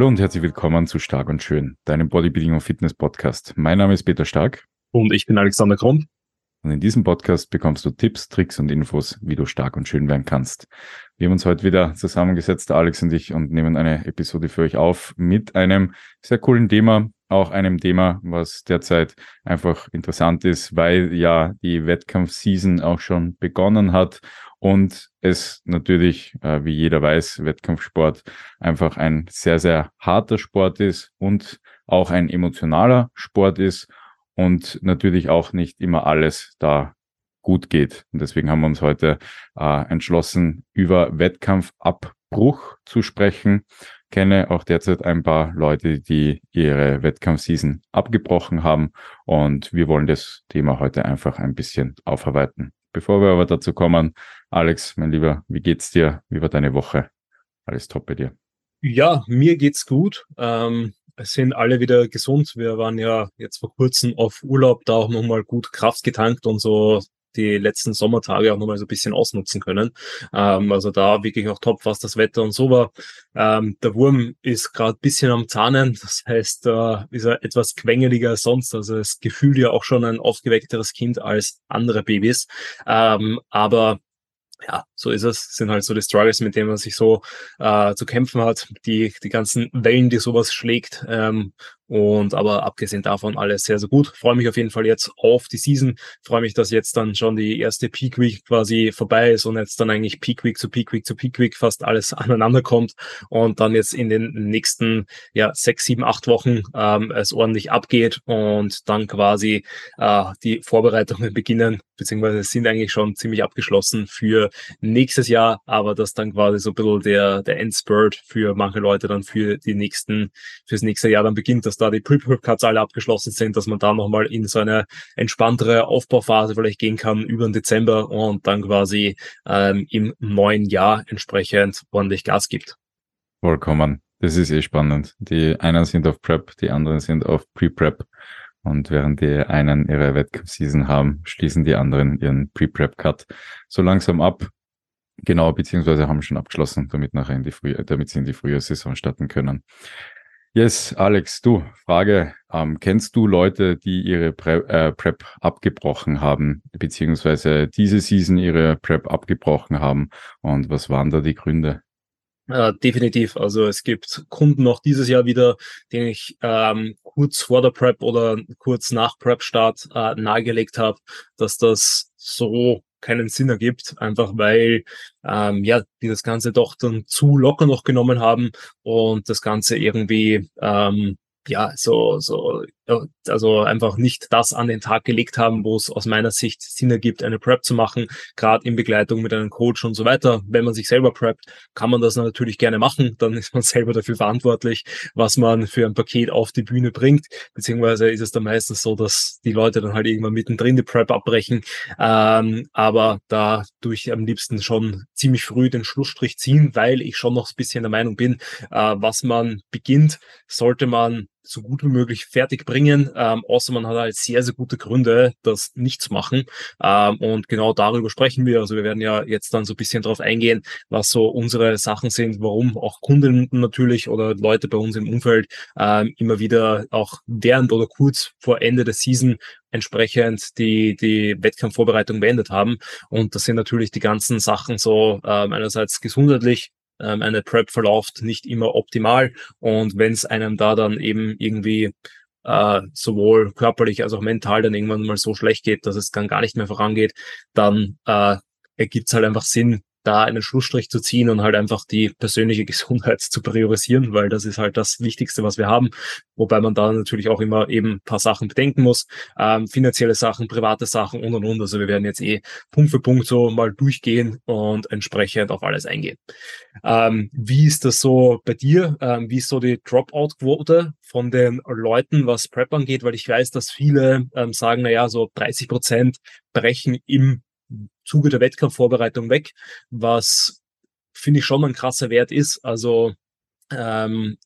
Hallo und herzlich willkommen zu Stark und Schön, deinem Bodybuilding und Fitness Podcast. Mein Name ist Peter Stark. Und ich bin Alexander Krumm. Und in diesem Podcast bekommst du Tipps, Tricks und Infos, wie du stark und schön werden kannst. Wir haben uns heute wieder zusammengesetzt, Alex und ich, und nehmen eine Episode für euch auf mit einem sehr coolen Thema, auch einem Thema, was derzeit einfach interessant ist, weil ja die Wettkampfseason auch schon begonnen hat und es natürlich, äh, wie jeder weiß, Wettkampfsport einfach ein sehr, sehr harter Sport ist und auch ein emotionaler Sport ist und natürlich auch nicht immer alles da gut geht. Und deswegen haben wir uns heute äh, entschlossen, über Wettkampfabbruch zu sprechen. Kenne auch derzeit ein paar Leute, die ihre Wettkampfseason abgebrochen haben und wir wollen das Thema heute einfach ein bisschen aufarbeiten. Bevor wir aber dazu kommen, Alex, mein Lieber, wie geht's dir? Wie war deine Woche? Alles top bei dir? Ja, mir geht's gut. Ähm, es sind alle wieder gesund. Wir waren ja jetzt vor kurzem auf Urlaub, da auch nochmal gut Kraft getankt und so die letzten Sommertage auch nochmal so ein bisschen ausnutzen können. Ähm, also da wirklich auch top, was das Wetter und so war. Ähm, der Wurm ist gerade bisschen am Zahnen, das heißt, äh, ist er etwas quengeliger als sonst. Also es gefühlt ja auch schon ein aufgeweckteres Kind als andere Babys. Ähm, aber ja, so ist es. sind halt so die Struggles, mit denen man sich so äh, zu kämpfen hat. Die, die ganzen Wellen, die sowas schlägt. Ähm, und aber abgesehen davon alles sehr, sehr gut. Freue mich auf jeden Fall jetzt auf die Season. Freue mich, dass jetzt dann schon die erste Peak Week quasi vorbei ist und jetzt dann eigentlich Peak Week zu Peak Week zu Peak Week fast alles aneinander kommt und dann jetzt in den nächsten ja sechs, sieben, acht Wochen ähm, es ordentlich abgeht und dann quasi äh, die Vorbereitungen beginnen, beziehungsweise sind eigentlich schon ziemlich abgeschlossen für nächstes Jahr, aber das dann quasi so ein bisschen der, der Endspurt für manche Leute dann für die nächsten, fürs nächste Jahr dann beginnt, dass da die Pre-Cuts alle abgeschlossen sind, dass man da nochmal in so eine entspanntere Aufbauphase vielleicht gehen kann über den Dezember und dann quasi ähm, im neuen Jahr entsprechend ordentlich Gas gibt. Vollkommen. Das ist eh spannend. Die einen sind auf Prep, die anderen sind auf Pre-Prep. Und während die einen ihre Wettkampfseason haben, schließen die anderen ihren Pre-Prep-Cut so langsam ab. Genau, beziehungsweise haben schon abgeschlossen, damit nachher in die Früh damit sie in die Frühjahrssaison starten können. Yes, Alex, du, Frage. Ähm, kennst du Leute, die ihre Pre äh, Prep abgebrochen haben, beziehungsweise diese Season ihre Prep abgebrochen haben? Und was waren da die Gründe? Äh, definitiv. Also es gibt Kunden noch dieses Jahr wieder, denen ich ähm, kurz vor der Prep oder kurz nach Prep-Start äh, nahegelegt habe, dass das so keinen Sinn ergibt, einfach weil ähm, ja die das Ganze doch dann zu locker noch genommen haben und das Ganze irgendwie ähm, ja, so, so, also einfach nicht das an den Tag gelegt haben, wo es aus meiner Sicht Sinn ergibt, eine Prep zu machen, gerade in Begleitung mit einem Coach und so weiter. Wenn man sich selber preppt, kann man das natürlich gerne machen. Dann ist man selber dafür verantwortlich, was man für ein Paket auf die Bühne bringt. Beziehungsweise ist es dann meistens so, dass die Leute dann halt irgendwann mittendrin die Prep abbrechen. Ähm, aber da tue ich am liebsten schon ziemlich früh den Schlussstrich ziehen, weil ich schon noch ein bisschen der Meinung bin, äh, was man beginnt, sollte man so gut wie möglich fertig bringen, ähm, außer man hat halt sehr, sehr gute Gründe, das nicht zu machen. Ähm, und genau darüber sprechen wir. Also wir werden ja jetzt dann so ein bisschen darauf eingehen, was so unsere Sachen sind, warum auch Kunden natürlich oder Leute bei uns im Umfeld ähm, immer wieder auch während oder kurz vor Ende der Season entsprechend die, die Wettkampfvorbereitung beendet haben. Und das sind natürlich die ganzen Sachen so ähm, einerseits gesundheitlich, ähm, eine Prep verläuft nicht immer optimal. Und wenn es einem da dann eben irgendwie äh, sowohl körperlich als auch mental dann irgendwann mal so schlecht geht, dass es dann gar nicht mehr vorangeht, dann äh, ergibt es halt einfach Sinn, da einen Schlussstrich zu ziehen und halt einfach die persönliche Gesundheit zu priorisieren, weil das ist halt das Wichtigste, was wir haben. Wobei man da natürlich auch immer eben ein paar Sachen bedenken muss, ähm, finanzielle Sachen, private Sachen und und und. Also wir werden jetzt eh Punkt für Punkt so mal durchgehen und entsprechend auf alles eingehen. Ähm, wie ist das so bei dir? Ähm, wie ist so die Dropout-Quote von den Leuten, was Prep angeht? Weil ich weiß, dass viele ähm, sagen, na ja, so 30 Prozent brechen im Zuge der Wettkampfvorbereitung weg, was finde ich schon ein krasser Wert ist. Also ähm,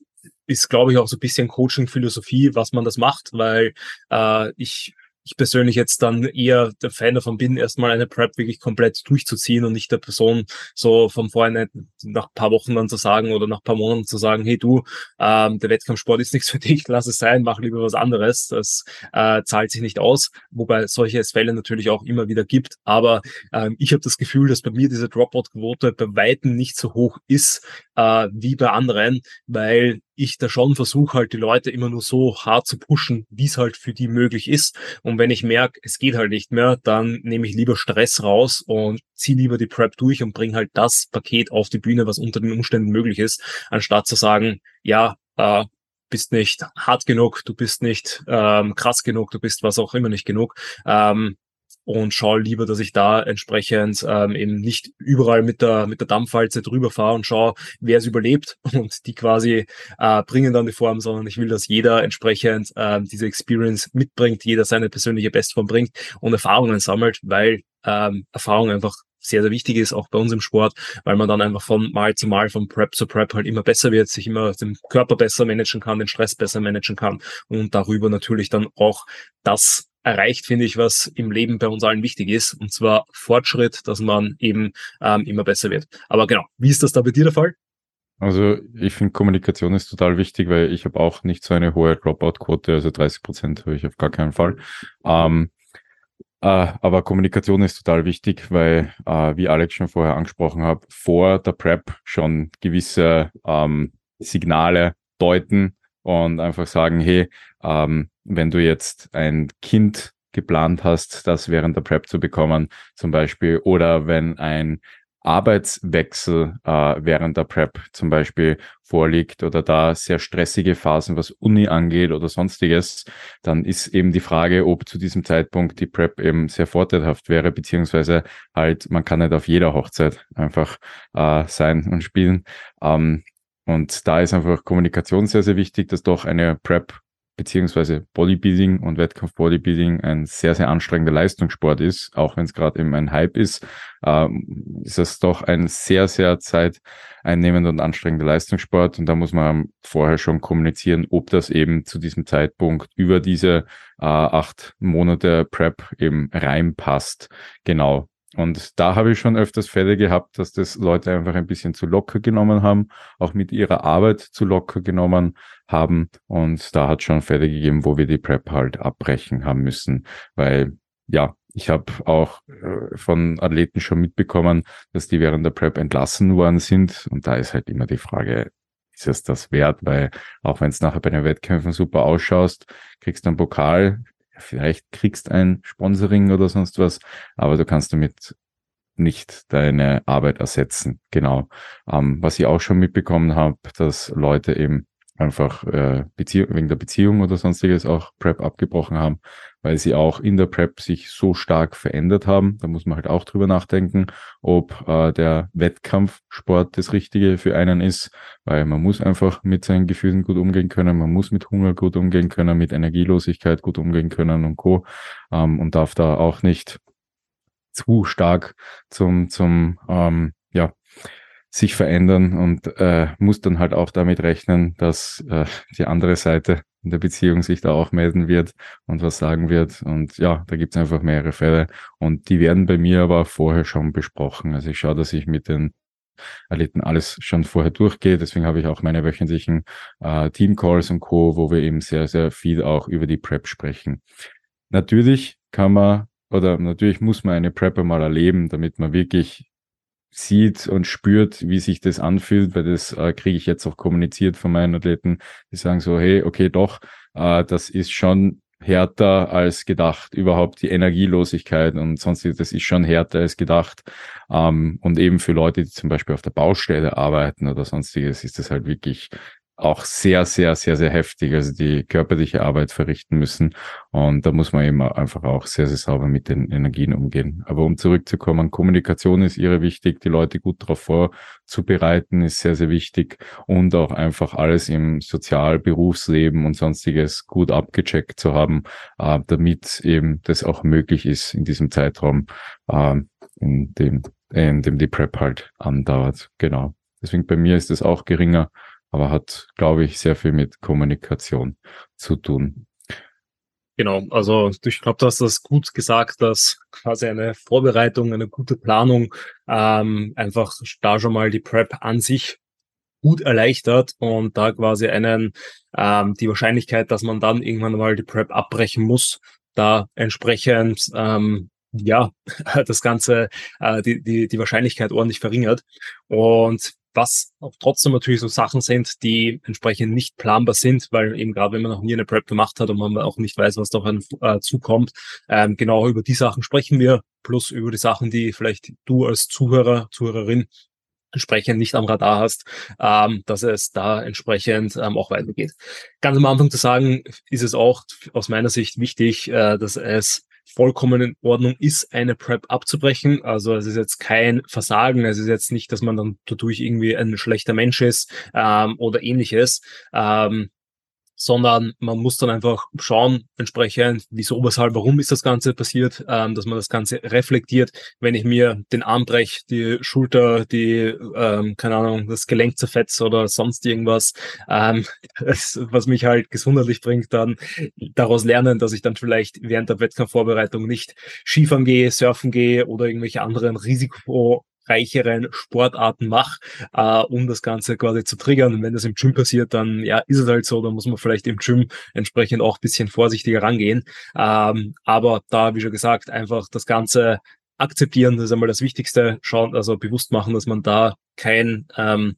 ist, glaube ich, auch so ein bisschen Coaching-Philosophie, was man das macht, weil äh, ich ich persönlich jetzt dann eher der Fan davon bin, erstmal eine Prep wirklich komplett durchzuziehen und nicht der Person so vom Vorhinein nach paar Wochen dann zu sagen oder nach paar Monaten zu sagen, hey du, ähm, der Wettkampfsport ist nichts für dich, lass es sein, mach lieber was anderes. Das äh, zahlt sich nicht aus, wobei solche Fälle natürlich auch immer wieder gibt. Aber ähm, ich habe das Gefühl, dass bei mir diese Dropout-Quote bei Weitem nicht so hoch ist äh, wie bei anderen, weil ich da schon versuche halt die Leute immer nur so hart zu pushen, wie es halt für die möglich ist. Und wenn ich merke, es geht halt nicht mehr, dann nehme ich lieber Stress raus und ziehe lieber die Prep durch und bringe halt das Paket auf die Bühne, was unter den Umständen möglich ist, anstatt zu sagen, ja, äh, bist nicht hart genug, du bist nicht ähm, krass genug, du bist was auch immer nicht genug. Ähm, und schaue lieber, dass ich da entsprechend ähm, eben nicht überall mit der mit der Dampfwalze drüber fahre und schaue, wer es überlebt und die quasi äh, bringen dann die Form, sondern ich will, dass jeder entsprechend äh, diese Experience mitbringt, jeder seine persönliche Bestform bringt und Erfahrungen sammelt, weil ähm, Erfahrung einfach sehr, sehr wichtig ist, auch bei uns im Sport, weil man dann einfach von Mal zu Mal, von Prep zu Prep halt immer besser wird, sich immer den Körper besser managen kann, den Stress besser managen kann und darüber natürlich dann auch das erreicht, finde ich, was im Leben bei uns allen wichtig ist, und zwar Fortschritt, dass man eben ähm, immer besser wird. Aber genau, wie ist das da bei dir der Fall? Also ich finde Kommunikation ist total wichtig, weil ich habe auch nicht so eine hohe Dropout-Quote, also 30 Prozent habe ich auf gar keinen Fall. Ähm, äh, aber Kommunikation ist total wichtig, weil, äh, wie Alex schon vorher angesprochen hat, vor der Prep schon gewisse ähm, Signale deuten und einfach sagen, hey, ähm, wenn du jetzt ein Kind geplant hast, das während der Prep zu bekommen, zum Beispiel, oder wenn ein Arbeitswechsel äh, während der Prep zum Beispiel vorliegt oder da sehr stressige Phasen, was Uni angeht oder sonstiges, dann ist eben die Frage, ob zu diesem Zeitpunkt die Prep eben sehr vorteilhaft wäre, beziehungsweise halt, man kann nicht auf jeder Hochzeit einfach äh, sein und spielen. Ähm, und da ist einfach Kommunikation sehr, sehr wichtig, dass doch eine Prep beziehungsweise Bodybuilding und Wettkampf-Bodybuilding ein sehr, sehr anstrengender Leistungssport ist, auch wenn es gerade eben ein Hype ist, äh, ist es doch ein sehr, sehr zeiteinnehmender und anstrengender Leistungssport. Und da muss man vorher schon kommunizieren, ob das eben zu diesem Zeitpunkt über diese äh, acht Monate Prep eben reinpasst. Genau. Und da habe ich schon öfters Fälle gehabt, dass das Leute einfach ein bisschen zu locker genommen haben, auch mit ihrer Arbeit zu locker genommen haben. Und da hat schon Fälle gegeben, wo wir die Prep halt abbrechen haben müssen, weil ja, ich habe auch äh, von Athleten schon mitbekommen, dass die während der Prep entlassen worden sind. Und da ist halt immer die Frage, ist es das wert? Weil auch wenn es nachher bei den Wettkämpfen super ausschaust, kriegst du einen Pokal, vielleicht kriegst ein Sponsoring oder sonst was, aber du kannst damit nicht deine Arbeit ersetzen. Genau. Ähm, was ich auch schon mitbekommen habe, dass Leute eben einfach äh, wegen der Beziehung oder sonstiges auch Prep abgebrochen haben, weil sie auch in der Prep sich so stark verändert haben. Da muss man halt auch drüber nachdenken, ob äh, der Wettkampfsport das Richtige für einen ist, weil man muss einfach mit seinen Gefühlen gut umgehen können, man muss mit Hunger gut umgehen können, mit Energielosigkeit gut umgehen können und Co. Ähm, und darf da auch nicht zu stark zum, zum ähm, ja, sich verändern und äh, muss dann halt auch damit rechnen, dass äh, die andere Seite in der Beziehung sich da auch melden wird und was sagen wird. Und ja, da gibt es einfach mehrere Fälle. Und die werden bei mir aber vorher schon besprochen. Also ich schaue, dass ich mit den Athleten alles schon vorher durchgehe. Deswegen habe ich auch meine wöchentlichen äh, Team-Calls und Co., wo wir eben sehr, sehr viel auch über die Prep sprechen. Natürlich kann man oder natürlich muss man eine Prep mal erleben, damit man wirklich sieht und spürt, wie sich das anfühlt, weil das äh, kriege ich jetzt auch kommuniziert von meinen Athleten, die sagen so, hey, okay, doch, äh, das ist schon härter als gedacht. Überhaupt die Energielosigkeit und sonst, das ist schon härter als gedacht. Ähm, und eben für Leute, die zum Beispiel auf der Baustelle arbeiten oder sonstiges, ist das halt wirklich auch sehr, sehr, sehr, sehr heftig, also die körperliche Arbeit verrichten müssen. Und da muss man eben einfach auch sehr, sehr sauber mit den Energien umgehen. Aber um zurückzukommen, Kommunikation ist ihre wichtig, die Leute gut darauf vorzubereiten, ist sehr, sehr wichtig und auch einfach alles im Sozial-, Berufsleben und sonstiges gut abgecheckt zu haben, äh, damit eben das auch möglich ist in diesem Zeitraum, äh, in dem, in dem die Prep halt andauert. Genau. Deswegen bei mir ist es auch geringer aber hat, glaube ich, sehr viel mit Kommunikation zu tun. Genau, also ich glaube, du hast das gut gesagt, dass quasi eine Vorbereitung, eine gute Planung ähm, einfach da schon mal die Prep an sich gut erleichtert und da quasi einen ähm, die Wahrscheinlichkeit, dass man dann irgendwann mal die Prep abbrechen muss, da entsprechend ähm, ja das Ganze äh, die, die die Wahrscheinlichkeit ordentlich verringert und was auch trotzdem natürlich so Sachen sind, die entsprechend nicht planbar sind, weil eben gerade wenn man noch nie eine Prep gemacht hat und man auch nicht weiß, was da auf einen äh, zukommt, ähm, genau über die Sachen sprechen wir, plus über die Sachen, die vielleicht du als Zuhörer, Zuhörerin entsprechend nicht am Radar hast, ähm, dass es da entsprechend ähm, auch weitergeht. Ganz am Anfang zu sagen, ist es auch aus meiner Sicht wichtig, äh, dass es vollkommen in Ordnung ist, eine Prep abzubrechen. Also es ist jetzt kein Versagen, es ist jetzt nicht, dass man dann dadurch irgendwie ein schlechter Mensch ist ähm, oder ähnliches. Ähm, sondern man muss dann einfach schauen, entsprechend, wieso, weshalb, warum ist das Ganze passiert, ähm, dass man das Ganze reflektiert. Wenn ich mir den Arm breche, die Schulter, die, ähm, keine Ahnung, das Gelenk zerfetzt oder sonst irgendwas, ähm, das, was mich halt gesundheitlich bringt, dann daraus lernen, dass ich dann vielleicht während der Wettkampfvorbereitung nicht Skifahren gehe, surfen gehe oder irgendwelche anderen Risiko reicheren Sportarten mache, äh, um das Ganze quasi zu triggern. Und wenn das im Gym passiert, dann ja, ist es halt so, dann muss man vielleicht im Gym entsprechend auch bisschen vorsichtiger rangehen. Ähm, aber da, wie schon gesagt, einfach das Ganze akzeptieren, das ist einmal das Wichtigste, schauen, also bewusst machen, dass man da kein ähm,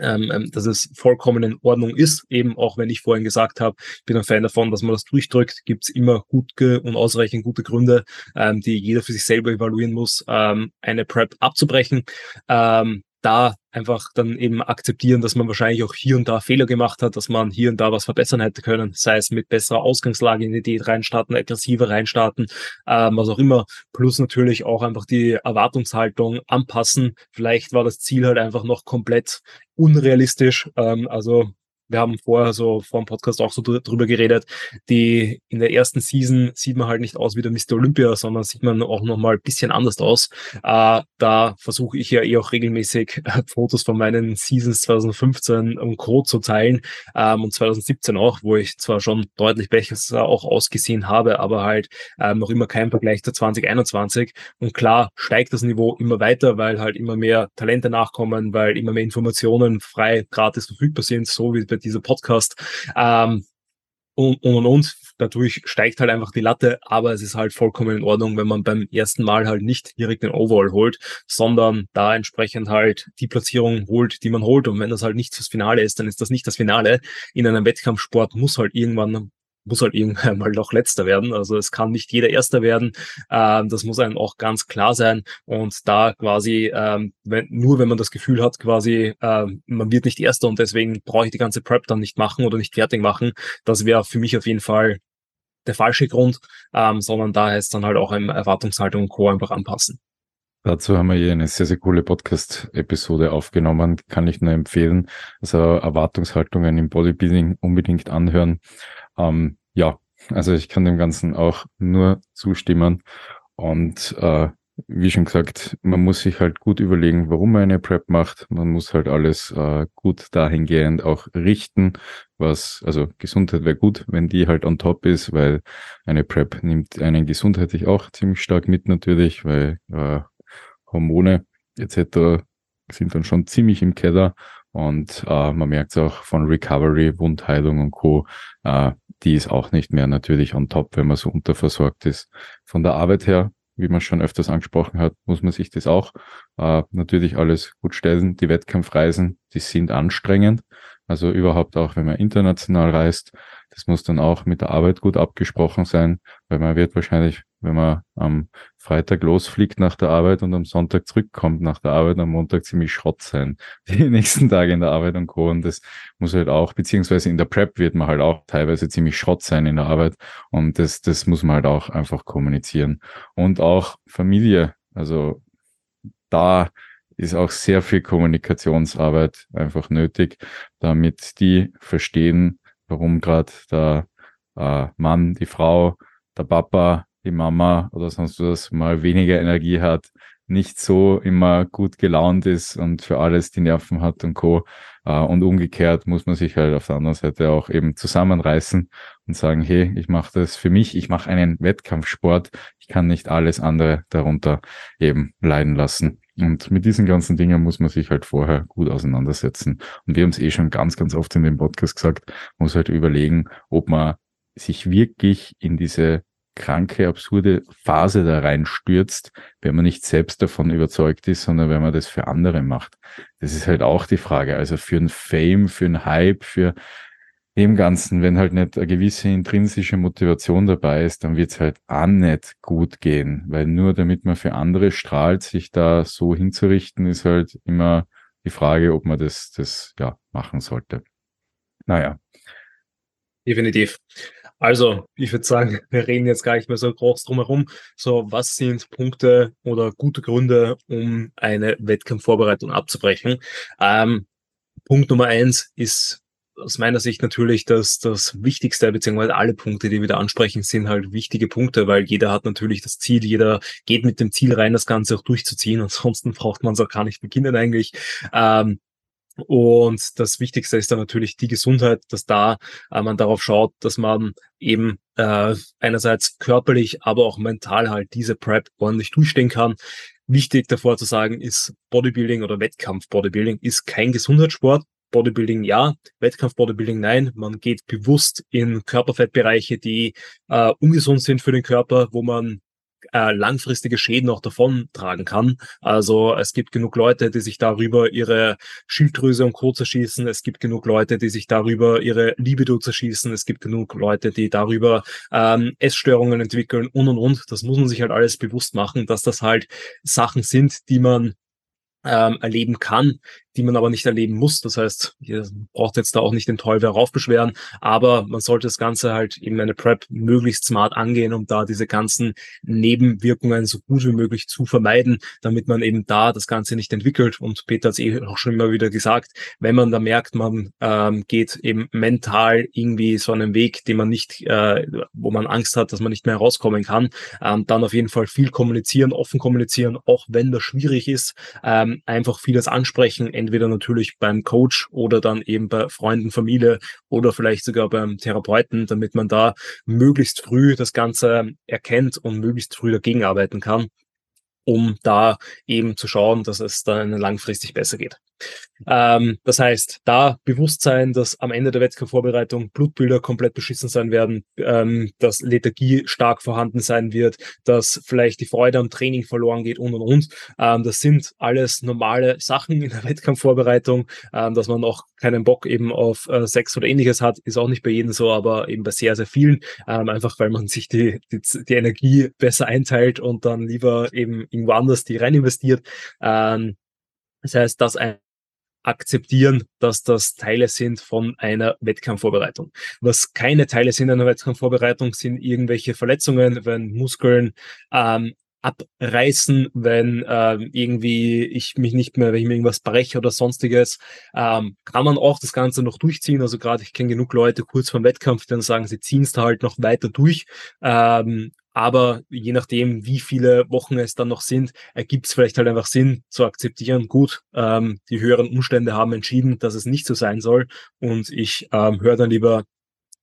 ähm, ähm, dass es vollkommen in Ordnung ist. Eben auch wenn ich vorhin gesagt habe, ich bin ein Fan davon, dass man das durchdrückt, gibt es immer gute und ausreichend gute Gründe, ähm, die jeder für sich selber evaluieren muss, ähm, eine Prep abzubrechen. Ähm, da einfach dann eben akzeptieren, dass man wahrscheinlich auch hier und da Fehler gemacht hat, dass man hier und da was verbessern hätte können, sei es mit besserer Ausgangslage in die Diät reinstarten, aggressiver reinstarten, ähm, was auch immer, plus natürlich auch einfach die Erwartungshaltung anpassen. Vielleicht war das Ziel halt einfach noch komplett unrealistisch, ähm, also wir haben vorher so vor dem Podcast auch so drüber geredet, die in der ersten Season sieht man halt nicht aus wie der Mr. Olympia, sondern sieht man auch nochmal ein bisschen anders aus. Äh, da versuche ich ja eh auch regelmäßig äh, Fotos von meinen Seasons 2015 und Co. zu teilen ähm, und 2017 auch, wo ich zwar schon deutlich besser auch ausgesehen habe, aber halt ähm, noch immer kein Vergleich zu 2021. Und klar steigt das Niveau immer weiter, weil halt immer mehr Talente nachkommen, weil immer mehr Informationen frei gratis verfügbar sind, so wie bei dieser Podcast. Ähm, und, und, und dadurch steigt halt einfach die Latte, aber es ist halt vollkommen in Ordnung, wenn man beim ersten Mal halt nicht direkt den Overall holt, sondern da entsprechend halt die Platzierung holt, die man holt. Und wenn das halt nicht fürs Finale ist, dann ist das nicht das Finale. In einem Wettkampfsport muss halt irgendwann muss halt irgendwann mal noch letzter werden. Also es kann nicht jeder Erster werden. Ähm, das muss einem auch ganz klar sein. Und da quasi, ähm, wenn, nur wenn man das Gefühl hat, quasi, ähm, man wird nicht Erster und deswegen brauche ich die ganze Prep dann nicht machen oder nicht fertig machen, das wäre für mich auf jeden Fall der falsche Grund, ähm, sondern da heißt dann halt auch eine Erwartungshaltung und Co. einfach anpassen. Dazu haben wir hier eine sehr, sehr coole Podcast-Episode aufgenommen. Kann ich nur empfehlen. Also Erwartungshaltungen im Bodybuilding unbedingt anhören. Ähm, ja, also ich kann dem Ganzen auch nur zustimmen. Und äh, wie schon gesagt, man muss sich halt gut überlegen, warum man eine Prep macht. Man muss halt alles äh, gut dahingehend auch richten, was, also Gesundheit wäre gut, wenn die halt on top ist, weil eine Prep nimmt einen gesundheitlich auch ziemlich stark mit natürlich, weil äh, Hormone etc. sind dann schon ziemlich im Keller und äh, man merkt es auch von Recovery, Wundheilung und Co. Äh, die ist auch nicht mehr natürlich on top, wenn man so unterversorgt ist. Von der Arbeit her, wie man schon öfters angesprochen hat, muss man sich das auch äh, natürlich alles gut stellen. Die Wettkampfreisen, die sind anstrengend. Also überhaupt auch, wenn man international reist, das muss dann auch mit der Arbeit gut abgesprochen sein, weil man wird wahrscheinlich, wenn man am Freitag losfliegt nach der Arbeit und am Sonntag zurückkommt nach der Arbeit, am Montag ziemlich Schrott sein. Die nächsten Tage in der Arbeit und Co. Und das muss halt auch, beziehungsweise in der Prep wird man halt auch teilweise ziemlich Schrott sein in der Arbeit. Und das, das muss man halt auch einfach kommunizieren. Und auch Familie. Also da ist auch sehr viel Kommunikationsarbeit einfach nötig, damit die verstehen, warum gerade der äh, Mann, die Frau, der Papa, die Mama oder sonst was mal weniger Energie hat, nicht so immer gut gelaunt ist und für alles die Nerven hat und Co. Äh, und umgekehrt muss man sich halt auf der anderen Seite auch eben zusammenreißen und sagen, hey, ich mache das für mich, ich mache einen Wettkampfsport, ich kann nicht alles andere darunter eben leiden lassen. Und mit diesen ganzen Dingen muss man sich halt vorher gut auseinandersetzen. Und wir haben es eh schon ganz, ganz oft in dem Podcast gesagt, muss halt überlegen, ob man sich wirklich in diese kranke, absurde Phase da reinstürzt, wenn man nicht selbst davon überzeugt ist, sondern wenn man das für andere macht. Das ist halt auch die Frage. Also für ein Fame, für ein Hype, für dem Ganzen, wenn halt nicht eine gewisse intrinsische Motivation dabei ist, dann wird es halt auch nicht gut gehen. Weil nur damit man für andere strahlt, sich da so hinzurichten, ist halt immer die Frage, ob man das, das ja machen sollte. Naja. Definitiv. Also, ich würde sagen, wir reden jetzt gar nicht mehr so groß drumherum. So, was sind Punkte oder gute Gründe, um eine Wettkampfvorbereitung abzubrechen? Ähm, Punkt Nummer eins ist aus meiner Sicht natürlich dass das Wichtigste, beziehungsweise alle Punkte, die wir da ansprechen, sind halt wichtige Punkte, weil jeder hat natürlich das Ziel, jeder geht mit dem Ziel rein, das Ganze auch durchzuziehen. Ansonsten braucht man es auch gar nicht beginnen eigentlich. Ähm, und das Wichtigste ist dann natürlich die Gesundheit, dass da äh, man darauf schaut, dass man eben äh, einerseits körperlich, aber auch mental halt diese Prep ordentlich durchstehen kann. Wichtig davor zu sagen ist, Bodybuilding oder Wettkampf-Bodybuilding ist kein Gesundheitssport. Bodybuilding ja, Wettkampf-Bodybuilding nein. Man geht bewusst in Körperfettbereiche, die äh, ungesund sind für den Körper, wo man äh, langfristige Schäden auch davon tragen kann. Also es gibt genug Leute, die sich darüber ihre Schilddrüse und Co. zerschießen. Es gibt genug Leute, die sich darüber ihre Libido zerschießen. Es gibt genug Leute, die darüber ähm, Essstörungen entwickeln und und und. Das muss man sich halt alles bewusst machen, dass das halt Sachen sind, die man ähm, erleben kann, die man aber nicht erleben muss. Das heißt, ihr braucht jetzt da auch nicht den Teufel heraufbeschweren, aber man sollte das Ganze halt eben eine Prep möglichst smart angehen, um da diese ganzen Nebenwirkungen so gut wie möglich zu vermeiden, damit man eben da das Ganze nicht entwickelt. Und Peter hat es eh auch schon immer wieder gesagt, wenn man da merkt, man ähm, geht eben mental irgendwie so einen Weg, den man nicht, äh, wo man Angst hat, dass man nicht mehr herauskommen kann, ähm, dann auf jeden Fall viel kommunizieren, offen kommunizieren, auch wenn das schwierig ist, ähm, einfach vieles ansprechen, entweder natürlich beim Coach oder dann eben bei Freunden, Familie oder vielleicht sogar beim Therapeuten, damit man da möglichst früh das Ganze erkennt und möglichst früh dagegen arbeiten kann, um da eben zu schauen, dass es dann langfristig besser geht. Ähm, das heißt, da Bewusstsein, dass am Ende der Wettkampfvorbereitung Blutbilder komplett beschissen sein werden, ähm, dass Lethargie stark vorhanden sein wird, dass vielleicht die Freude am Training verloren geht und und und. Ähm, das sind alles normale Sachen in der Wettkampfvorbereitung, ähm, dass man auch keinen Bock eben auf äh, Sex oder ähnliches hat, ist auch nicht bei jedem so, aber eben bei sehr, sehr vielen, ähm, einfach weil man sich die, die, die Energie besser einteilt und dann lieber eben irgendwo anders die rein investiert. Ähm, das heißt, dass ein akzeptieren, dass das Teile sind von einer Wettkampfvorbereitung. Was keine Teile sind einer Wettkampfvorbereitung, sind irgendwelche Verletzungen, wenn Muskeln ähm, abreißen, wenn äh, irgendwie ich mich nicht mehr, wenn ich mir irgendwas breche oder sonstiges, ähm, kann man auch das Ganze noch durchziehen. Also gerade ich kenne genug Leute kurz vor dem Wettkampf, die dann sagen, sie ziehen es da halt noch weiter durch. Ähm, aber je nachdem, wie viele Wochen es dann noch sind, ergibt es vielleicht halt einfach Sinn zu akzeptieren, gut, ähm, die höheren Umstände haben entschieden, dass es nicht so sein soll. Und ich ähm, höre dann lieber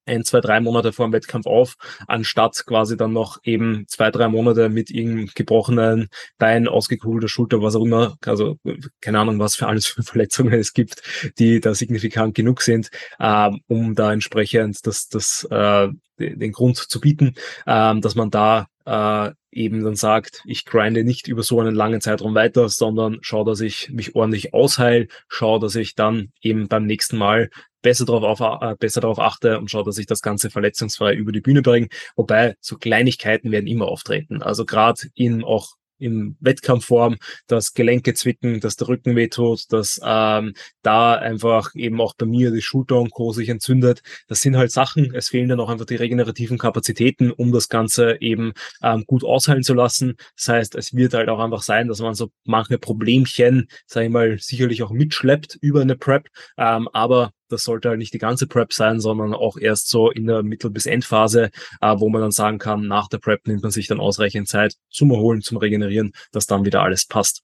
ein, zwei, drei Monate vor dem Wettkampf auf, anstatt quasi dann noch eben zwei, drei Monate mit irgendeinem gebrochenen Bein, ausgekugelter Schulter, was auch immer, also keine Ahnung, was für alles für Verletzungen es gibt, die da signifikant genug sind, äh, um da entsprechend das, das, äh, den Grund zu bieten, äh, dass man da äh, eben dann sagt, ich grinde nicht über so einen langen Zeitraum weiter, sondern schaue, dass ich mich ordentlich ausheile, schaue, dass ich dann eben beim nächsten Mal besser darauf, auf, äh, besser darauf achte und schaue, dass ich das Ganze verletzungsfrei über die Bühne bringe. Wobei so Kleinigkeiten werden immer auftreten. Also gerade in auch in Wettkampfform, dass Gelenke zwicken, dass der Rücken wehtut, dass ähm, da einfach eben auch bei mir die Schulter und Co. sich entzündet. Das sind halt Sachen. Es fehlen dann auch einfach die regenerativen Kapazitäten, um das Ganze eben ähm, gut ausheilen zu lassen. Das heißt, es wird halt auch einfach sein, dass man so manche Problemchen, sage ich mal, sicherlich auch mitschleppt über eine Prep, ähm, aber das sollte halt nicht die ganze Prep sein, sondern auch erst so in der Mittel- bis Endphase, äh, wo man dann sagen kann, nach der Prep nimmt man sich dann ausreichend Zeit zum Erholen, zum Regenerieren, dass dann wieder alles passt.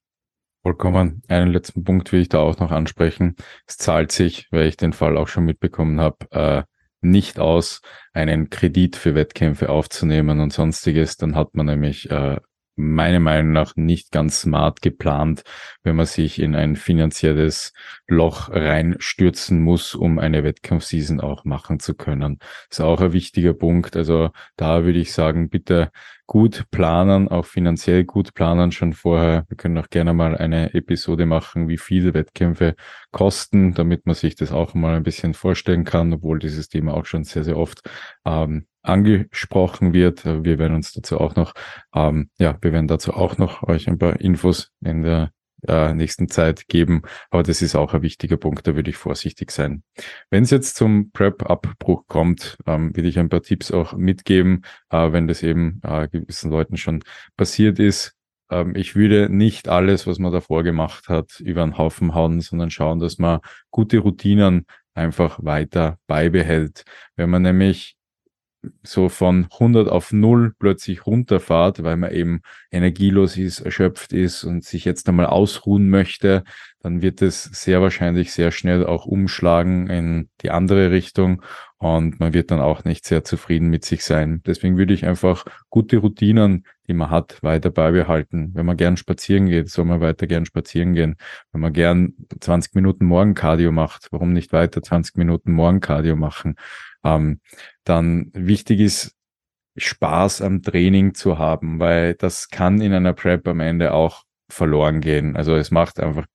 Vollkommen. Einen letzten Punkt will ich da auch noch ansprechen. Es zahlt sich, weil ich den Fall auch schon mitbekommen habe, äh, nicht aus, einen Kredit für Wettkämpfe aufzunehmen und sonstiges. Dann hat man nämlich äh, meiner Meinung nach nicht ganz smart geplant, wenn man sich in ein finanzielles Loch reinstürzen muss, um eine Wettkampfseason auch machen zu können. Das ist auch ein wichtiger Punkt. Also da würde ich sagen, bitte gut planen, auch finanziell gut planen schon vorher. Wir können auch gerne mal eine Episode machen, wie viele Wettkämpfe kosten, damit man sich das auch mal ein bisschen vorstellen kann, obwohl dieses Thema auch schon sehr, sehr oft ähm, angesprochen wird. Wir werden uns dazu auch noch, ähm, ja, wir werden dazu auch noch euch ein paar Infos in der äh, nächsten Zeit geben. Aber das ist auch ein wichtiger Punkt, da würde ich vorsichtig sein. Wenn es jetzt zum Prep-Abbruch kommt, ähm, will ich ein paar Tipps auch mitgeben, äh, wenn das eben äh, gewissen Leuten schon passiert ist. Ähm, ich würde nicht alles, was man davor gemacht hat, über den Haufen hauen, sondern schauen, dass man gute Routinen einfach weiter beibehält. Wenn man nämlich so von 100 auf 0 plötzlich runterfahrt, weil man eben energielos ist, erschöpft ist und sich jetzt einmal ausruhen möchte, dann wird es sehr wahrscheinlich sehr schnell auch umschlagen in die andere Richtung und man wird dann auch nicht sehr zufrieden mit sich sein. Deswegen würde ich einfach gute Routinen, die man hat, weiter beibehalten. Wenn man gern spazieren geht, soll man weiter gern spazieren gehen. Wenn man gern 20 Minuten Morgencardio macht, warum nicht weiter 20 Minuten Morgencardio machen? Ähm, dann wichtig ist, Spaß am Training zu haben, weil das kann in einer Prep am Ende auch verloren gehen. Also es macht einfach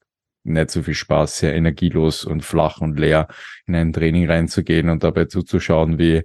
nicht so viel Spaß, sehr energielos und flach und leer in ein Training reinzugehen und dabei zuzuschauen, wie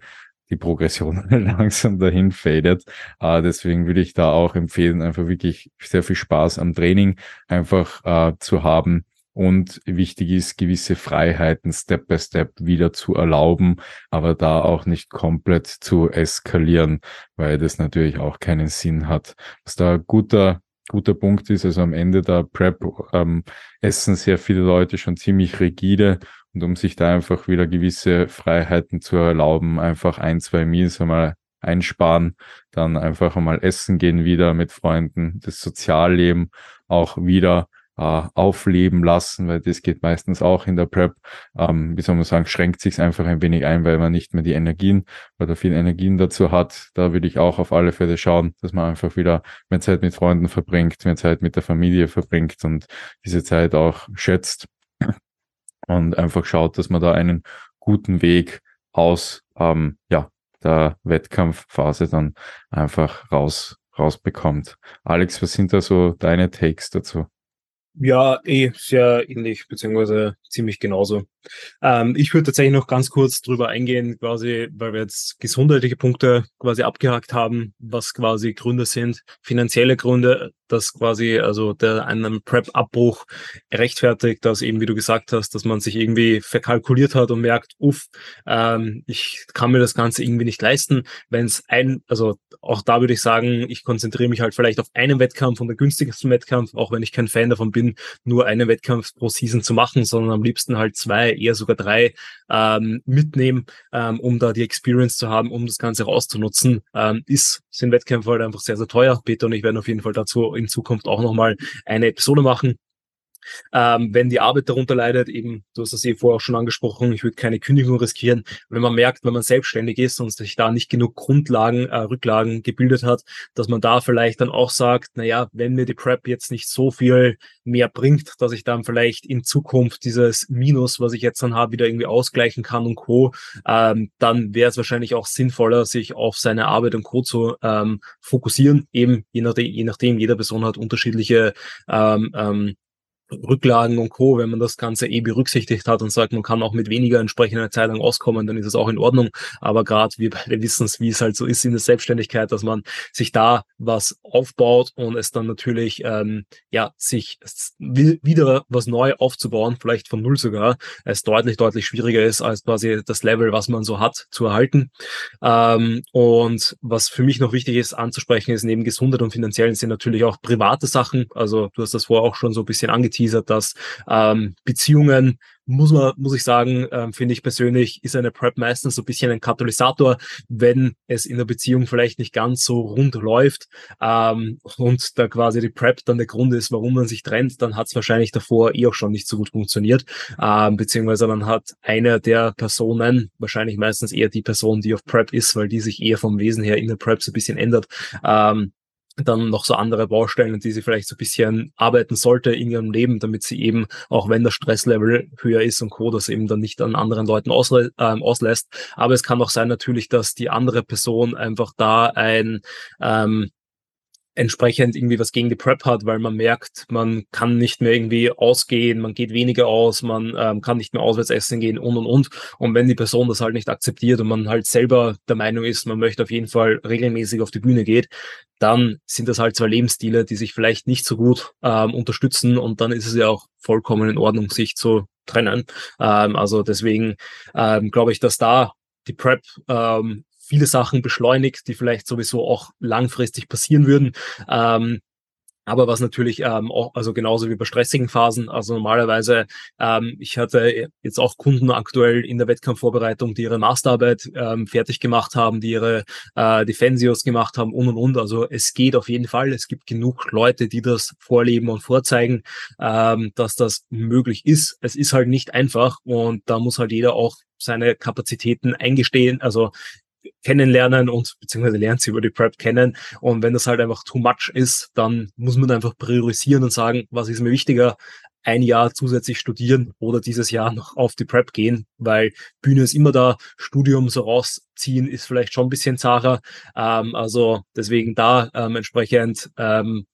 die Progression langsam dahin fadet. Uh, deswegen würde ich da auch empfehlen, einfach wirklich sehr viel Spaß am Training einfach uh, zu haben und wichtig ist, gewisse Freiheiten Step by Step wieder zu erlauben, aber da auch nicht komplett zu eskalieren, weil das natürlich auch keinen Sinn hat. Was da guter guter Punkt ist, also am Ende der Prep ähm, essen sehr viele Leute schon ziemlich rigide und um sich da einfach wieder gewisse Freiheiten zu erlauben, einfach ein, zwei Meals einmal einsparen, dann einfach einmal essen gehen wieder mit Freunden, das Sozialleben auch wieder äh, aufleben lassen, weil das geht meistens auch in der Prep. Ähm, wie soll man sagen, schränkt sich einfach ein wenig ein, weil man nicht mehr die Energien oder viel Energien dazu hat. Da würde ich auch auf alle Fälle schauen, dass man einfach wieder mehr Zeit mit Freunden verbringt, mehr Zeit mit der Familie verbringt und diese Zeit auch schätzt und einfach schaut, dass man da einen guten Weg aus ähm, ja, der Wettkampfphase dann einfach raus rausbekommt. Alex, was sind da so deine Takes dazu? Ja, eh sehr ähnlich, beziehungsweise ziemlich genauso. Ähm, ich würde tatsächlich noch ganz kurz drüber eingehen, quasi, weil wir jetzt gesundheitliche Punkte quasi abgehakt haben, was quasi Gründe sind, finanzielle Gründe, dass quasi also der einen Prep-Abbruch rechtfertigt, dass eben, wie du gesagt hast, dass man sich irgendwie verkalkuliert hat und merkt, uff, ähm, ich kann mir das Ganze irgendwie nicht leisten. Wenn es ein, also auch da würde ich sagen, ich konzentriere mich halt vielleicht auf einen Wettkampf und den günstigsten Wettkampf, auch wenn ich kein Fan davon bin, nur einen Wettkampf pro Season zu machen, sondern am liebsten halt zwei, eher sogar drei ähm, mitnehmen, ähm, um da die Experience zu haben, um das Ganze rauszunutzen, ähm, ist, sind Wettkämpfe halt einfach sehr, sehr teuer. Peter und ich werden auf jeden Fall dazu in Zukunft auch nochmal eine Episode machen. Ähm, wenn die Arbeit darunter leidet, eben, du hast das eh vorher auch schon angesprochen, ich würde keine Kündigung riskieren. Wenn man merkt, wenn man selbstständig ist und sich da nicht genug Grundlagen, äh, Rücklagen gebildet hat, dass man da vielleicht dann auch sagt, na ja, wenn mir die Prep jetzt nicht so viel mehr bringt, dass ich dann vielleicht in Zukunft dieses Minus, was ich jetzt dann habe, wieder irgendwie ausgleichen kann und Co., ähm, dann wäre es wahrscheinlich auch sinnvoller, sich auf seine Arbeit und Co. zu ähm, fokussieren. Eben je nachdem, je nachdem, jeder Person hat unterschiedliche ähm, ähm, Rücklagen und Co., wenn man das Ganze eh berücksichtigt hat und sagt, man kann auch mit weniger entsprechender Zeit lang auskommen, dann ist es auch in Ordnung. Aber gerade wir beide wissen es, wie es halt so ist in der Selbstständigkeit, dass man sich da was aufbaut und es dann natürlich ähm, ja sich wieder was neu aufzubauen, vielleicht von null sogar, es deutlich, deutlich schwieriger ist als quasi das Level, was man so hat, zu erhalten. Ähm, und was für mich noch wichtig ist anzusprechen, ist neben Gesundheit und finanziellen sind natürlich auch private Sachen. Also du hast das vorher auch schon so ein bisschen angeteasert angeteasert, dass ähm, Beziehungen muss man, muss ich sagen, ähm, finde ich persönlich, ist eine Prep meistens so ein bisschen ein Katalysator, wenn es in der Beziehung vielleicht nicht ganz so rund läuft ähm, und da quasi die Prep dann der Grund ist, warum man sich trennt, dann hat es wahrscheinlich davor eh auch schon nicht so gut funktioniert, ähm, beziehungsweise dann hat eine der Personen, wahrscheinlich meistens eher die Person, die auf Prep ist, weil die sich eher vom Wesen her in der Prep so ein bisschen ändert, ähm, dann noch so andere Baustellen, die sie vielleicht so ein bisschen arbeiten sollte in ihrem Leben, damit sie eben, auch wenn der Stresslevel höher ist und Co., das eben dann nicht an anderen Leuten ausle ähm, auslässt. Aber es kann auch sein natürlich, dass die andere Person einfach da ein ähm, entsprechend irgendwie was gegen die Prep hat, weil man merkt, man kann nicht mehr irgendwie ausgehen, man geht weniger aus, man ähm, kann nicht mehr auswärts essen gehen und und und. Und wenn die Person das halt nicht akzeptiert und man halt selber der Meinung ist, man möchte auf jeden Fall regelmäßig auf die Bühne geht, dann sind das halt zwei Lebensstile, die sich vielleicht nicht so gut ähm, unterstützen und dann ist es ja auch vollkommen in Ordnung, sich zu trennen. Ähm, also deswegen ähm, glaube ich, dass da die Prep ähm, viele Sachen beschleunigt, die vielleicht sowieso auch langfristig passieren würden. Ähm, aber was natürlich ähm, auch, also genauso wie bei stressigen Phasen, also normalerweise, ähm, ich hatte jetzt auch Kunden aktuell in der Wettkampfvorbereitung, die ihre Masterarbeit ähm, fertig gemacht haben, die ihre äh, Defensios gemacht haben und und und. Also es geht auf jeden Fall. Es gibt genug Leute, die das vorleben und vorzeigen, ähm, dass das möglich ist. Es ist halt nicht einfach und da muss halt jeder auch seine Kapazitäten eingestehen, also kennenlernen und beziehungsweise lernt sie über die Prep kennen. Und wenn das halt einfach too much ist, dann muss man einfach priorisieren und sagen, was ist mir wichtiger, ein Jahr zusätzlich studieren oder dieses Jahr noch auf die Prep gehen, weil Bühne ist immer da, Studium so rausziehen ist vielleicht schon ein bisschen zacher. Ähm, also deswegen da ähm, entsprechend ähm,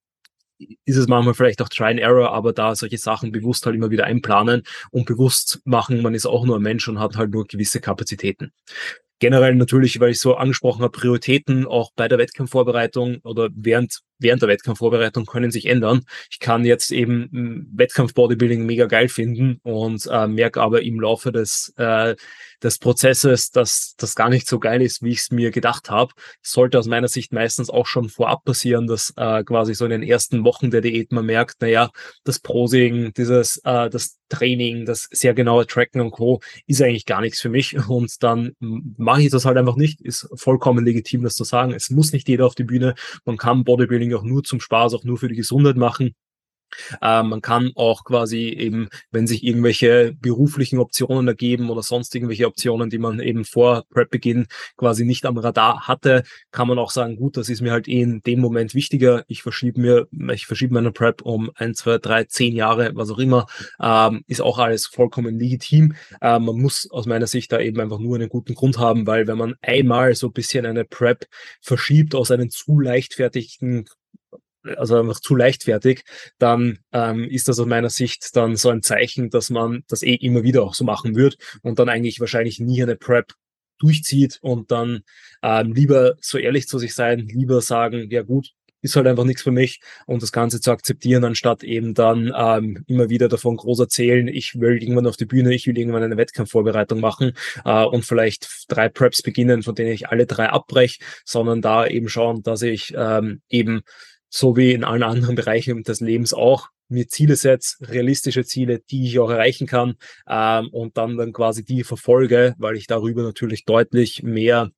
ist es manchmal vielleicht auch Try and Error, aber da solche Sachen bewusst halt immer wieder einplanen und bewusst machen, man ist auch nur ein Mensch und hat halt nur gewisse Kapazitäten generell natürlich, weil ich so angesprochen habe, Prioritäten auch bei der Wettkampfvorbereitung oder während während der Wettkampfvorbereitung können sich ändern. Ich kann jetzt eben hm, Wettkampf-Bodybuilding mega geil finden und äh, merke aber im Laufe des, äh, des Prozesses, dass das gar nicht so geil ist, wie ich es mir gedacht habe. Sollte aus meiner Sicht meistens auch schon vorab passieren, dass äh, quasi so in den ersten Wochen der Diät man merkt, naja, das Prosing, dieses, äh, das Training, das sehr genaue Tracken und Co. ist eigentlich gar nichts für mich und dann mache ich das halt einfach nicht. Ist vollkommen legitim, das zu sagen. Es muss nicht jeder auf die Bühne. Man kann Bodybuilding Training auch nur zum Spaß, auch nur für die Gesundheit machen. Äh, man kann auch quasi eben, wenn sich irgendwelche beruflichen Optionen ergeben oder sonst irgendwelche Optionen, die man eben vor Prep-Beginn quasi nicht am Radar hatte, kann man auch sagen, gut, das ist mir halt eh in dem Moment wichtiger. Ich verschiebe mir, ich verschiebe meine Prep um ein, zwei, drei, zehn Jahre, was auch immer, ähm, ist auch alles vollkommen legitim. Äh, man muss aus meiner Sicht da eben einfach nur einen guten Grund haben, weil wenn man einmal so ein bisschen eine Prep verschiebt aus einem zu leichtfertigen also einfach zu leichtfertig, dann ähm, ist das aus meiner Sicht dann so ein Zeichen, dass man das eh immer wieder auch so machen wird und dann eigentlich wahrscheinlich nie eine Prep durchzieht und dann ähm, lieber so ehrlich zu sich sein, lieber sagen, ja gut, ist halt einfach nichts für mich und das Ganze zu akzeptieren, anstatt eben dann ähm, immer wieder davon groß erzählen, ich will irgendwann auf die Bühne, ich will irgendwann eine Wettkampfvorbereitung machen äh, und vielleicht drei Preps beginnen, von denen ich alle drei abbreche, sondern da eben schauen, dass ich ähm, eben so wie in allen anderen Bereichen des Lebens auch, mir Ziele setze, realistische Ziele, die ich auch erreichen kann ähm, und dann dann quasi die verfolge, weil ich darüber natürlich deutlich mehr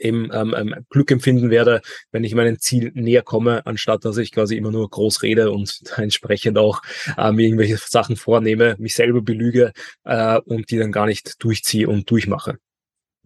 im ähm, ähm, Glück empfinden werde, wenn ich meinem Ziel näher komme, anstatt dass ich quasi immer nur groß rede und entsprechend auch ähm, irgendwelche Sachen vornehme, mich selber belüge äh, und die dann gar nicht durchziehe und durchmache.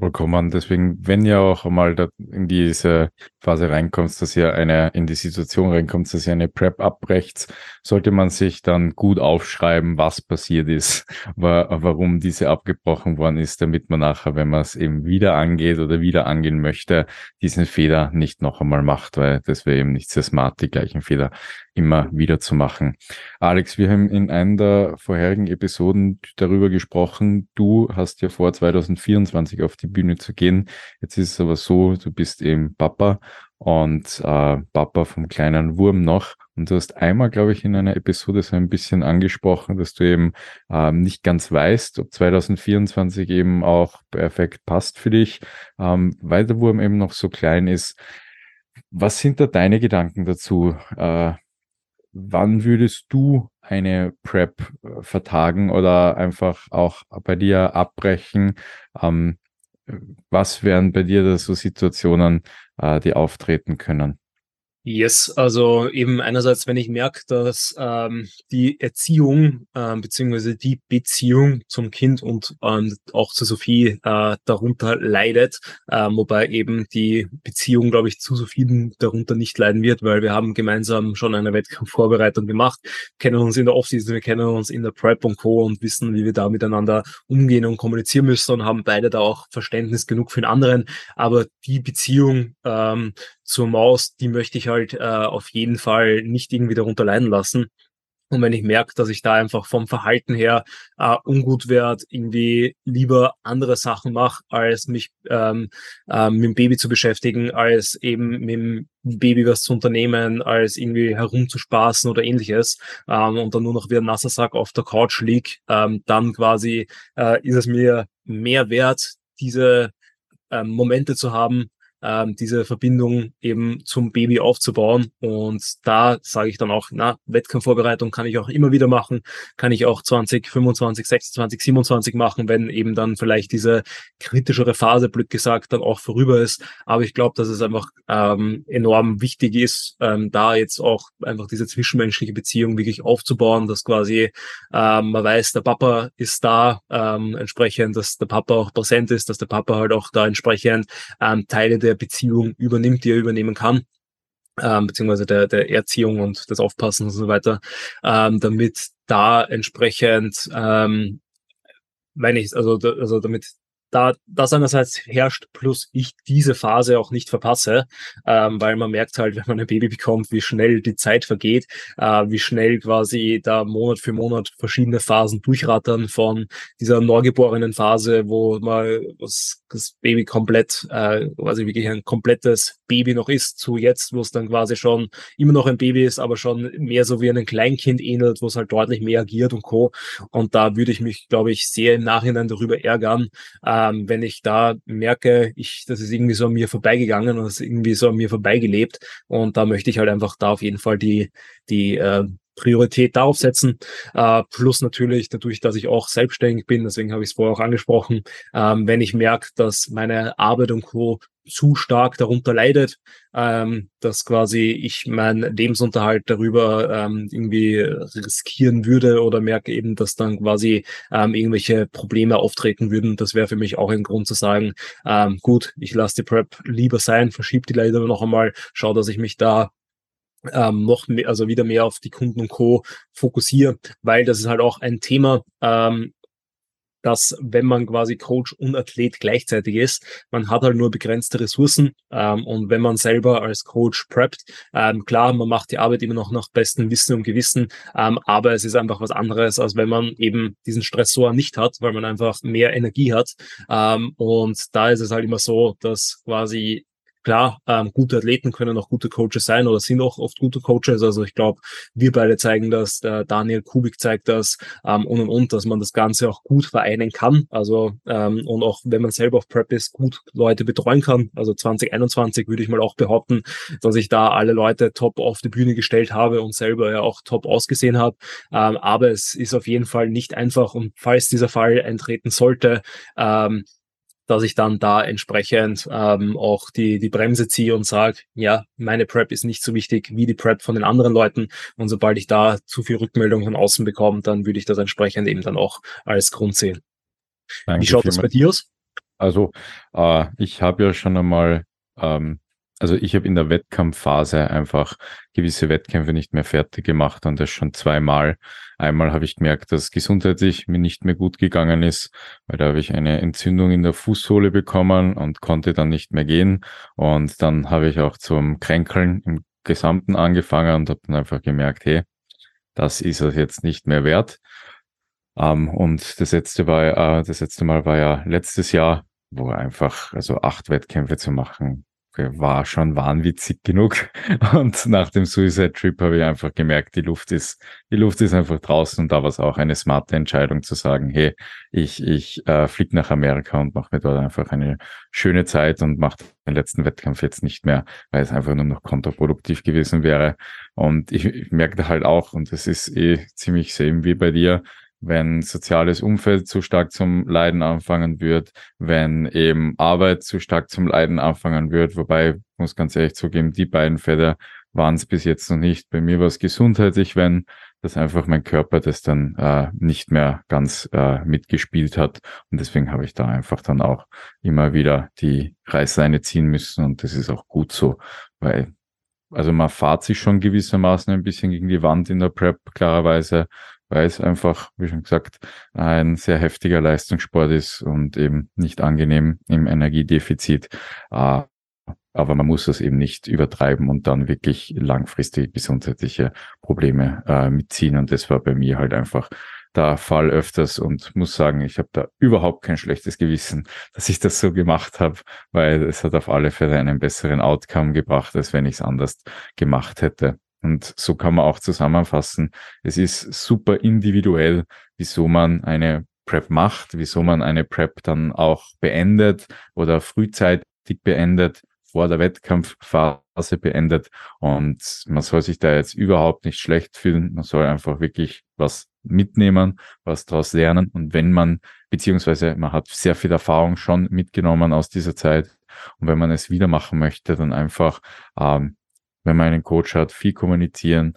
Vollkommen. Deswegen, wenn ihr auch einmal in diese Phase reinkommt, dass ihr eine, in die Situation reinkommt, dass ihr eine Prep abbrecht, sollte man sich dann gut aufschreiben, was passiert ist, warum diese abgebrochen worden ist, damit man nachher, wenn man es eben wieder angeht oder wieder angehen möchte, diesen Fehler nicht noch einmal macht, weil das wäre eben nicht sehr smart, die gleichen Fehler immer wieder zu machen. Alex, wir haben in einer der vorherigen Episoden darüber gesprochen, du hast ja vor 2024 auf die Bühne zu gehen. Jetzt ist es aber so, du bist eben Papa und äh, Papa vom kleinen Wurm noch. Und du hast einmal, glaube ich, in einer Episode so ein bisschen angesprochen, dass du eben ähm, nicht ganz weißt, ob 2024 eben auch perfekt passt für dich, ähm, weil der Wurm eben noch so klein ist. Was sind da deine Gedanken dazu? Äh, wann würdest du eine Prep äh, vertagen oder einfach auch bei dir abbrechen? Ähm, was wären bei dir da so Situationen, äh, die auftreten können? Yes, also eben einerseits, wenn ich merke, dass ähm, die Erziehung ähm, beziehungsweise die Beziehung zum Kind und ähm, auch zu Sophie äh, darunter leidet, äh, wobei eben die Beziehung, glaube ich, zu Sophie darunter nicht leiden wird, weil wir haben gemeinsam schon eine Wettkampfvorbereitung gemacht, kennen uns in der Offseason, wir kennen uns in der Prep und Co. und wissen, wie wir da miteinander umgehen und kommunizieren müssen und haben beide da auch Verständnis genug für den anderen. Aber die Beziehung ähm, zur Maus, die möchte ich halt äh, auf jeden Fall nicht irgendwie darunter leiden lassen. Und wenn ich merke, dass ich da einfach vom Verhalten her äh, ungut werde, irgendwie lieber andere Sachen mache, als mich ähm, äh, mit dem Baby zu beschäftigen, als eben mit dem Baby was zu unternehmen, als irgendwie herumzuspaßen oder ähnliches ähm, und dann nur noch wie ein nasser Sack auf der Couch liegt, ähm, dann quasi äh, ist es mir mehr wert, diese ähm, Momente zu haben, ähm, diese Verbindung eben zum Baby aufzubauen. Und da sage ich dann auch, na, Wettkampfvorbereitung kann ich auch immer wieder machen, kann ich auch 20, 25, 26, 27 machen, wenn eben dann vielleicht diese kritischere Phase, blöd gesagt, dann auch vorüber ist. Aber ich glaube, dass es einfach ähm, enorm wichtig ist, ähm, da jetzt auch einfach diese zwischenmenschliche Beziehung wirklich aufzubauen, dass quasi ähm, man weiß, der Papa ist da, ähm, entsprechend, dass der Papa auch präsent ist, dass der Papa halt auch da entsprechend ähm, Teile der Beziehung übernimmt, die er übernehmen kann. Ähm, beziehungsweise der, der Erziehung und des Aufpassen und so weiter, ähm, damit da entsprechend, ähm, meine ich, also, also damit da das einerseits herrscht, plus ich diese Phase auch nicht verpasse, ähm, weil man merkt halt, wenn man ein Baby bekommt, wie schnell die Zeit vergeht, äh, wie schnell quasi da Monat für Monat verschiedene Phasen durchrattern von dieser neugeborenen Phase, wo mal das, das Baby komplett, äh, quasi wirklich ein komplettes Baby noch ist, zu jetzt, wo es dann quasi schon immer noch ein Baby ist, aber schon mehr so wie ein Kleinkind ähnelt, wo es halt deutlich mehr agiert und co. Und da würde ich mich, glaube ich, sehr im Nachhinein darüber ärgern, äh, ähm, wenn ich da merke, ich, das ist irgendwie so an mir vorbeigegangen und das ist irgendwie so an mir vorbeigelebt. Und da möchte ich halt einfach da auf jeden Fall die, die äh, Priorität darauf setzen. Äh, plus natürlich dadurch, dass ich auch selbstständig bin, deswegen habe ich es vorher auch angesprochen, ähm, wenn ich merke, dass meine Arbeit und Co. zu stark darunter leidet, ähm, dass quasi ich meinen Lebensunterhalt darüber ähm, irgendwie riskieren würde oder merke eben, dass dann quasi ähm, irgendwelche Probleme auftreten würden. Das wäre für mich auch ein Grund zu sagen, ähm, gut, ich lasse die Prep lieber sein, verschiebe die leider noch einmal, schaue, dass ich mich da ähm, noch mehr, also wieder mehr auf die Kunden und Co. fokussiere, weil das ist halt auch ein Thema, ähm, dass wenn man quasi Coach und Athlet gleichzeitig ist, man hat halt nur begrenzte Ressourcen ähm, und wenn man selber als Coach preppt, ähm, klar, man macht die Arbeit immer noch nach bestem Wissen und Gewissen, ähm, aber es ist einfach was anderes, als wenn man eben diesen Stressor nicht hat, weil man einfach mehr Energie hat ähm, und da ist es halt immer so, dass quasi Klar, ähm, gute Athleten können auch gute Coaches sein oder sind auch oft gute Coaches. Also ich glaube, wir beide zeigen das, der Daniel Kubik zeigt das ähm, und und und, dass man das Ganze auch gut vereinen kann. Also ähm, und auch wenn man selber auf Prep ist, gut Leute betreuen kann. Also 2021 würde ich mal auch behaupten, dass ich da alle Leute top auf die Bühne gestellt habe und selber ja auch top ausgesehen habe. Ähm, aber es ist auf jeden Fall nicht einfach und falls dieser Fall eintreten sollte, ähm, dass ich dann da entsprechend ähm, auch die, die Bremse ziehe und sage, ja, meine Prep ist nicht so wichtig wie die Prep von den anderen Leuten. Und sobald ich da zu viel Rückmeldung von außen bekomme, dann würde ich das entsprechend eben dann auch als Grund sehen. Danke wie schaut das bei dir aus? Also äh, ich habe ja schon einmal ähm, also ich habe in der Wettkampfphase einfach gewisse Wettkämpfe nicht mehr fertig gemacht und das schon zweimal. Einmal habe ich gemerkt, dass gesundheitlich mir nicht mehr gut gegangen ist, weil da habe ich eine Entzündung in der Fußsohle bekommen und konnte dann nicht mehr gehen. Und dann habe ich auch zum Kränkeln im Gesamten angefangen und habe dann einfach gemerkt, hey, das ist es jetzt nicht mehr wert. Ähm, und das letzte war, äh, das letzte Mal war ja letztes Jahr, wo einfach, also acht Wettkämpfe zu machen, war schon wahnwitzig genug. Und nach dem Suicide Trip habe ich einfach gemerkt, die Luft ist, die Luft ist einfach draußen und da war es auch eine smarte Entscheidung zu sagen, hey, ich, ich äh, fliege nach Amerika und mache mir dort einfach eine schöne Zeit und mache den letzten Wettkampf jetzt nicht mehr, weil es einfach nur noch kontraproduktiv gewesen wäre. Und ich, ich merke halt auch, und das ist eh ziemlich same wie bei dir, wenn soziales Umfeld zu stark zum Leiden anfangen wird, wenn eben Arbeit zu stark zum Leiden anfangen wird, wobei, muss ganz ehrlich zugeben, die beiden Fälle waren es bis jetzt noch nicht. Bei mir war es gesundheitlich, wenn das einfach mein Körper das dann äh, nicht mehr ganz äh, mitgespielt hat. Und deswegen habe ich da einfach dann auch immer wieder die Reißleine ziehen müssen. Und das ist auch gut so, weil also man fahrt sich schon gewissermaßen ein bisschen gegen die Wand in der Prep, klarerweise weil es einfach, wie schon gesagt, ein sehr heftiger Leistungssport ist und eben nicht angenehm im Energiedefizit. Ah, aber man muss das eben nicht übertreiben und dann wirklich langfristig gesundheitliche Probleme äh, mitziehen. Und das war bei mir halt einfach der Fall öfters und muss sagen, ich habe da überhaupt kein schlechtes Gewissen, dass ich das so gemacht habe, weil es hat auf alle Fälle einen besseren Outcome gebracht, als wenn ich es anders gemacht hätte. Und so kann man auch zusammenfassen, es ist super individuell, wieso man eine Prep macht, wieso man eine Prep dann auch beendet oder frühzeitig beendet, vor der Wettkampfphase beendet. Und man soll sich da jetzt überhaupt nicht schlecht fühlen. Man soll einfach wirklich was mitnehmen, was daraus lernen. Und wenn man, beziehungsweise man hat sehr viel Erfahrung schon mitgenommen aus dieser Zeit. Und wenn man es wieder machen möchte, dann einfach ähm, wenn man einen Coach hat, viel kommunizieren,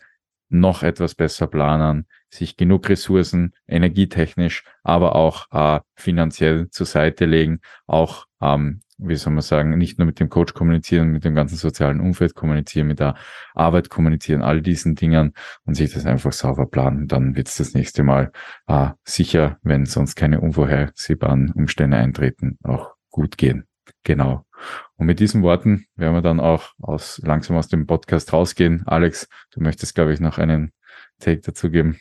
noch etwas besser planen, sich genug Ressourcen, energietechnisch, aber auch äh, finanziell zur Seite legen, auch, ähm, wie soll man sagen, nicht nur mit dem Coach kommunizieren, mit dem ganzen sozialen Umfeld kommunizieren, mit der Arbeit kommunizieren, all diesen Dingen und sich das einfach sauber planen. Dann wird es das nächste Mal äh, sicher, wenn sonst keine unvorhersehbaren Umstände eintreten, auch gut gehen. Genau. Und mit diesen Worten werden wir dann auch aus, langsam aus dem Podcast rausgehen. Alex, du möchtest, glaube ich, noch einen Take dazu geben.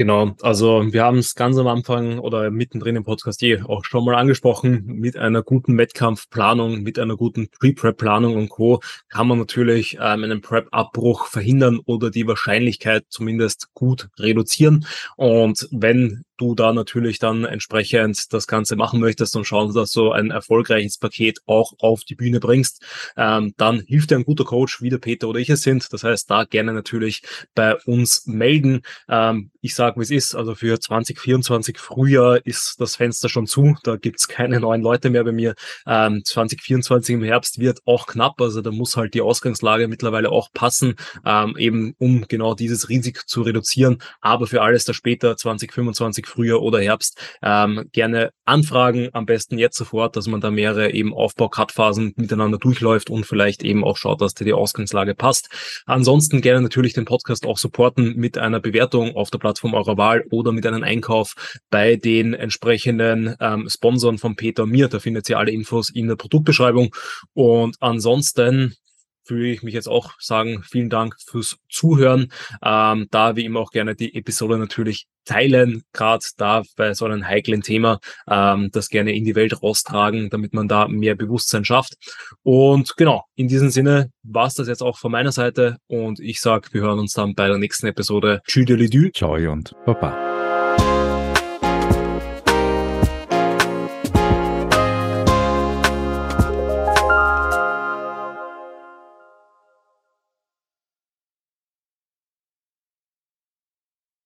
Genau, also wir haben es ganz am Anfang oder mittendrin im Podcast eh auch schon mal angesprochen. Mit einer guten Wettkampfplanung, mit einer guten Pre-Prep-Planung und Co. kann man natürlich ähm, einen Prep-Abbruch verhindern oder die Wahrscheinlichkeit zumindest gut reduzieren. Und wenn du da natürlich dann entsprechend das Ganze machen möchtest und schauen, dass du ein erfolgreiches Paket auch auf die Bühne bringst, ähm, dann hilft dir ein guter Coach, wie der Peter oder ich es sind. Das heißt, da gerne natürlich bei uns melden. Ähm, ich sage, wie es ist, also für 2024 Frühjahr ist das Fenster schon zu. Da gibt's keine neuen Leute mehr bei mir. Ähm, 2024 im Herbst wird auch knapp. Also da muss halt die Ausgangslage mittlerweile auch passen, ähm, eben um genau dieses Risiko zu reduzieren. Aber für alles da später 2025 Frühjahr oder Herbst, ähm, gerne anfragen, am besten jetzt sofort, dass man da mehrere eben Aufbau-Cut-Phasen miteinander durchläuft und vielleicht eben auch schaut, dass dir die Ausgangslage passt. Ansonsten gerne natürlich den Podcast auch supporten mit einer Bewertung auf der Plattform eurer Wahl oder mit einem Einkauf bei den entsprechenden ähm, Sponsoren von Peter und mir. Da findet ihr alle Infos in der Produktbeschreibung. Und ansonsten würde ich mich jetzt auch sagen, vielen Dank fürs Zuhören. Ähm, da wie immer auch gerne die Episode natürlich teilen, gerade da bei so einem heiklen Thema, ähm, das gerne in die Welt raustragen, damit man da mehr Bewusstsein schafft. Und genau, in diesem Sinne war es das jetzt auch von meiner Seite und ich sage, wir hören uns dann bei der nächsten Episode. Tschüss, Ciao und Baba.